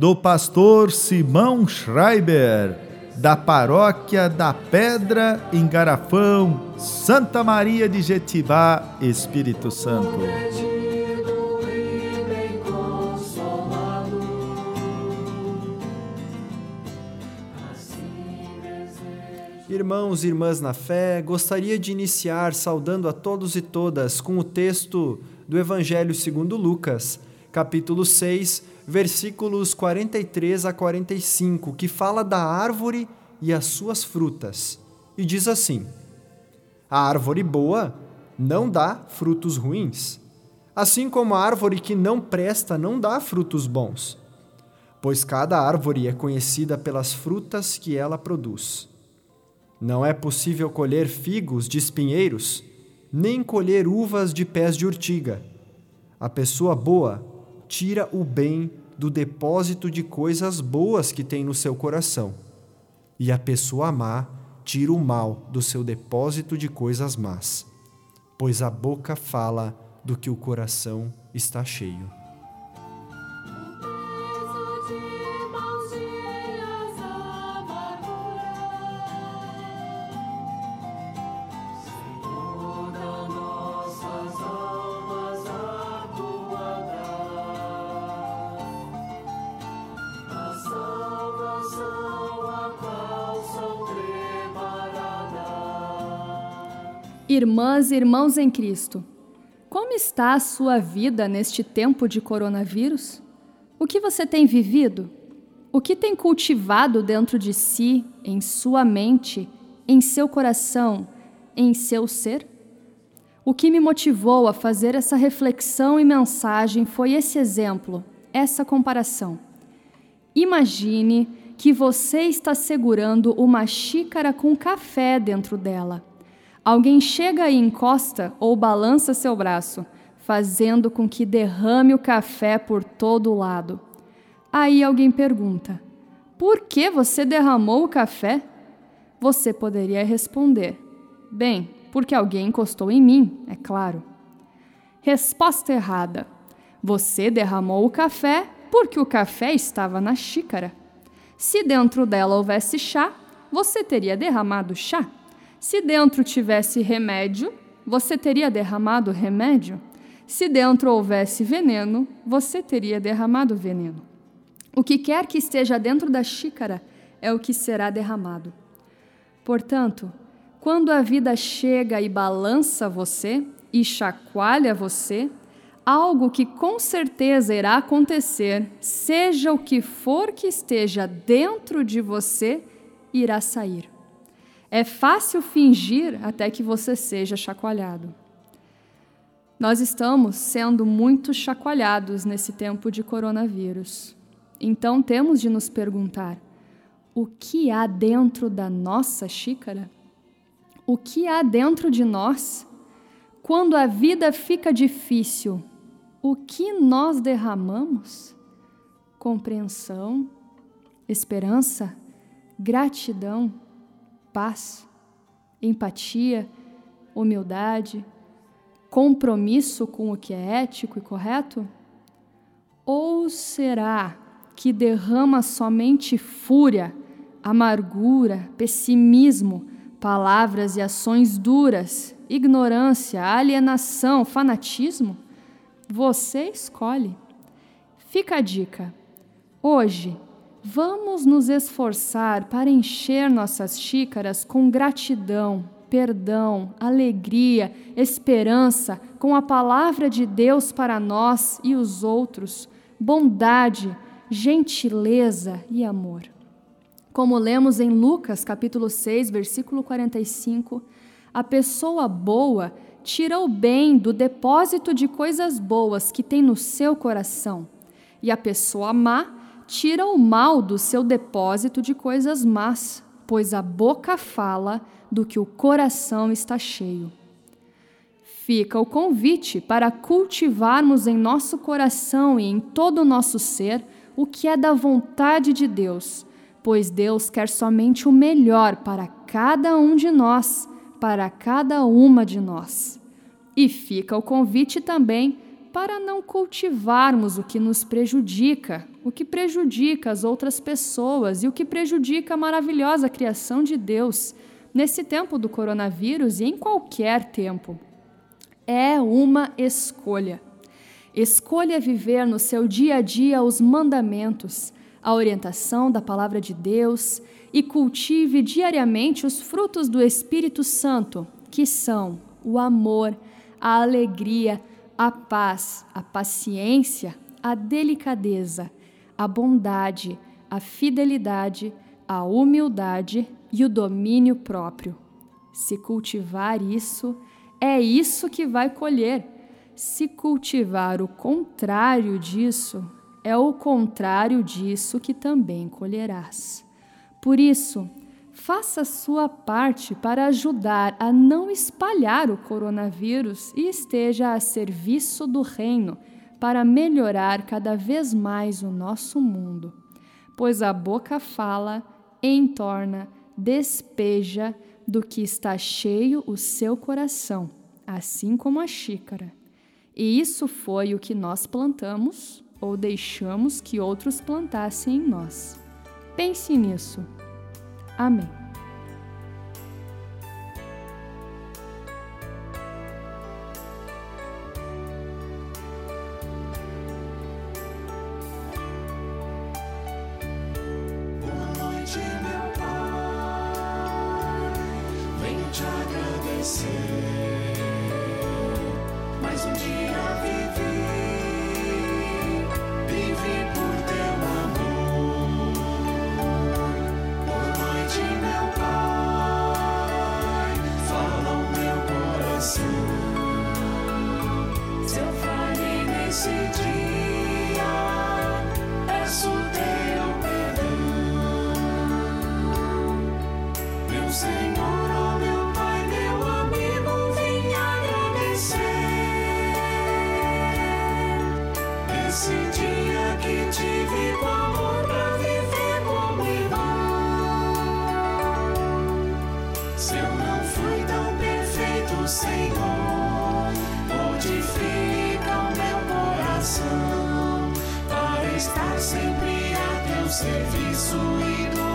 do pastor Simão Schreiber, da paróquia da Pedra em Garafão, Santa Maria de Jetibá, Espírito Santo. Irmãos e irmãs na fé, gostaria de iniciar saudando a todos e todas com o texto do Evangelho segundo Lucas, capítulo 6, versículos 43 a 45, que fala da árvore e as suas frutas. E diz assim: A árvore boa não dá frutos ruins, assim como a árvore que não presta não dá frutos bons, pois cada árvore é conhecida pelas frutas que ela produz. Não é possível colher figos de espinheiros, nem colher uvas de pés de urtiga. A pessoa boa tira o bem do depósito de coisas boas que tem no seu coração, e a pessoa má tira o mal do seu depósito de coisas más, pois a boca fala do que o coração está cheio. Irmãs e irmãos em Cristo, como está a sua vida neste tempo de coronavírus? O que você tem vivido? O que tem cultivado dentro de si, em sua mente, em seu coração, em seu ser? O que me motivou a fazer essa reflexão e mensagem foi esse exemplo, essa comparação. Imagine que você está segurando uma xícara com café dentro dela. Alguém chega e encosta ou balança seu braço, fazendo com que derrame o café por todo o lado. Aí alguém pergunta: Por que você derramou o café? Você poderia responder: Bem, porque alguém encostou em mim, é claro. Resposta errada. Você derramou o café porque o café estava na xícara. Se dentro dela houvesse chá, você teria derramado chá. Se dentro tivesse remédio, você teria derramado remédio? Se dentro houvesse veneno, você teria derramado veneno. O que quer que esteja dentro da xícara é o que será derramado. Portanto, quando a vida chega e balança você e chacoalha você, algo que com certeza irá acontecer, seja o que for que esteja dentro de você, irá sair. É fácil fingir até que você seja chacoalhado. Nós estamos sendo muito chacoalhados nesse tempo de coronavírus. Então temos de nos perguntar: o que há dentro da nossa xícara? O que há dentro de nós? Quando a vida fica difícil, o que nós derramamos? Compreensão, esperança, gratidão paz, empatia, humildade, compromisso com o que é ético e correto? Ou será que derrama somente fúria, amargura, pessimismo, palavras e ações duras, ignorância, alienação, fanatismo? Você escolhe. Fica a dica. Hoje, Vamos nos esforçar para encher nossas xícaras com gratidão, perdão, alegria, esperança, com a palavra de Deus para nós e os outros, bondade, gentileza e amor. Como lemos em Lucas capítulo 6, versículo 45, a pessoa boa tira o bem do depósito de coisas boas que tem no seu coração, e a pessoa má tira o mal do seu depósito de coisas más, pois a boca fala do que o coração está cheio. Fica o convite para cultivarmos em nosso coração e em todo o nosso ser o que é da vontade de Deus, pois Deus quer somente o melhor para cada um de nós, para cada uma de nós. E fica o convite também para não cultivarmos o que nos prejudica, o que prejudica as outras pessoas e o que prejudica a maravilhosa criação de Deus nesse tempo do coronavírus e em qualquer tempo. É uma escolha. Escolha viver no seu dia a dia os mandamentos, a orientação da palavra de Deus e cultive diariamente os frutos do Espírito Santo, que são o amor, a alegria, a paz, a paciência, a delicadeza, a bondade, a fidelidade, a humildade e o domínio próprio. Se cultivar isso, é isso que vai colher. Se cultivar o contrário disso, é o contrário disso que também colherás. Por isso, faça sua parte para ajudar a não espalhar o coronavírus e esteja a serviço do Reino para melhorar cada vez mais o nosso mundo. Pois a boca fala, entorna, despeja do que está cheio o seu coração, assim como a xícara. E isso foi o que nós plantamos ou deixamos que outros plantassem em nós. Pense nisso. Amém. Boa noite, meu Pai. Venho te agradecer. Mais um dia vivi, nesse dia, peço teu perdão. Meu Senhor, ó meu Pai, meu amigo, vim agradecer. Esse dia que tive com amor pra viver como irmão. Se eu não fui tão perfeito, Senhor, sempre a teu serviço e do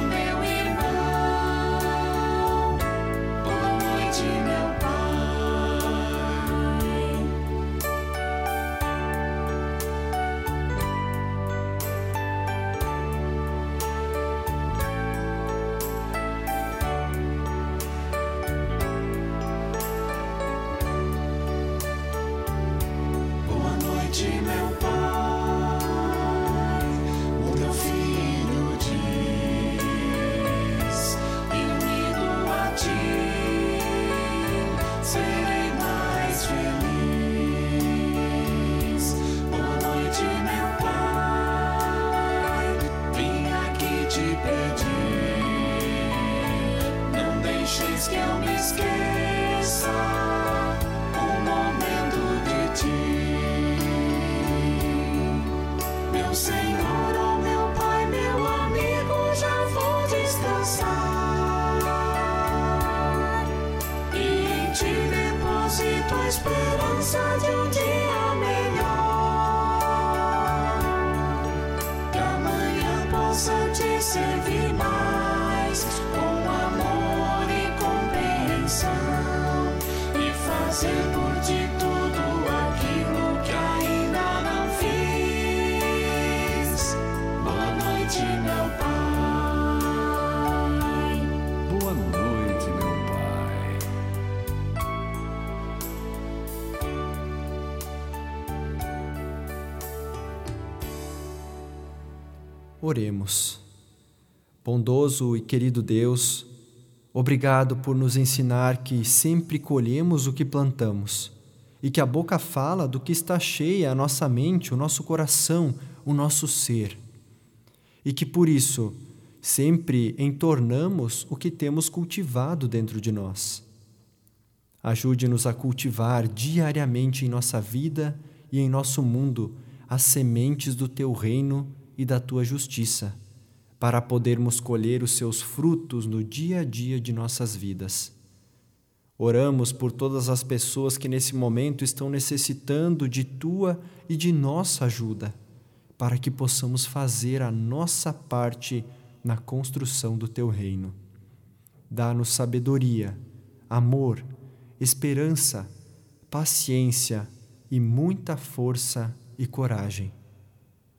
Oremos. Bondoso e querido Deus, obrigado por nos ensinar que sempre colhemos o que plantamos e que a boca fala do que está cheia a nossa mente, o nosso coração, o nosso ser. e que por isso sempre entornamos o que temos cultivado dentro de nós. Ajude-nos a cultivar diariamente em nossa vida e em nosso mundo as sementes do teu reino e da tua justiça, para podermos colher os seus frutos no dia a dia de nossas vidas. Oramos por todas as pessoas que nesse momento estão necessitando de tua e de nossa ajuda, para que possamos fazer a nossa parte na construção do teu reino. Dá-nos sabedoria, amor, esperança, paciência e muita força e coragem.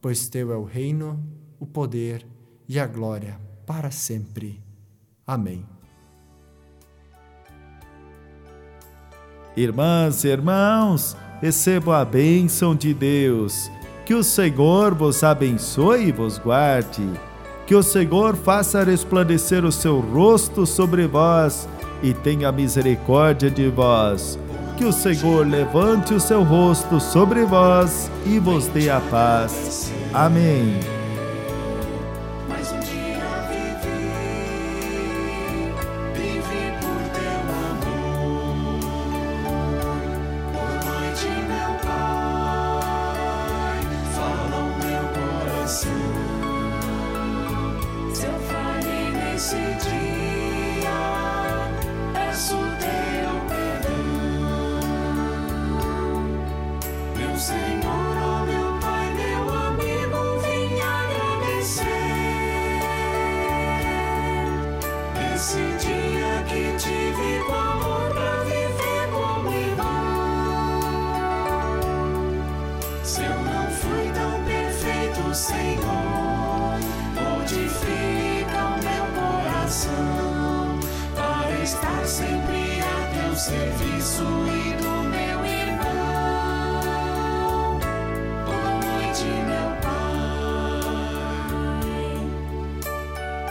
pois teu é o reino, o poder e a glória para sempre. Amém. Irmãs e irmãos, recebam a bênção de Deus. Que o Senhor vos abençoe e vos guarde que o Senhor faça resplandecer o seu rosto sobre vós e tenha misericórdia de vós. Que o Senhor levante o seu rosto sobre vós e vos dê a paz. Amém. Senhor, oh meu Pai, meu amigo, vim agradecer. Esse dia que tive com amor pra viver como irmão. Se eu não fui tão perfeito, Senhor, modifica o meu coração para estar sempre a teu serviço e do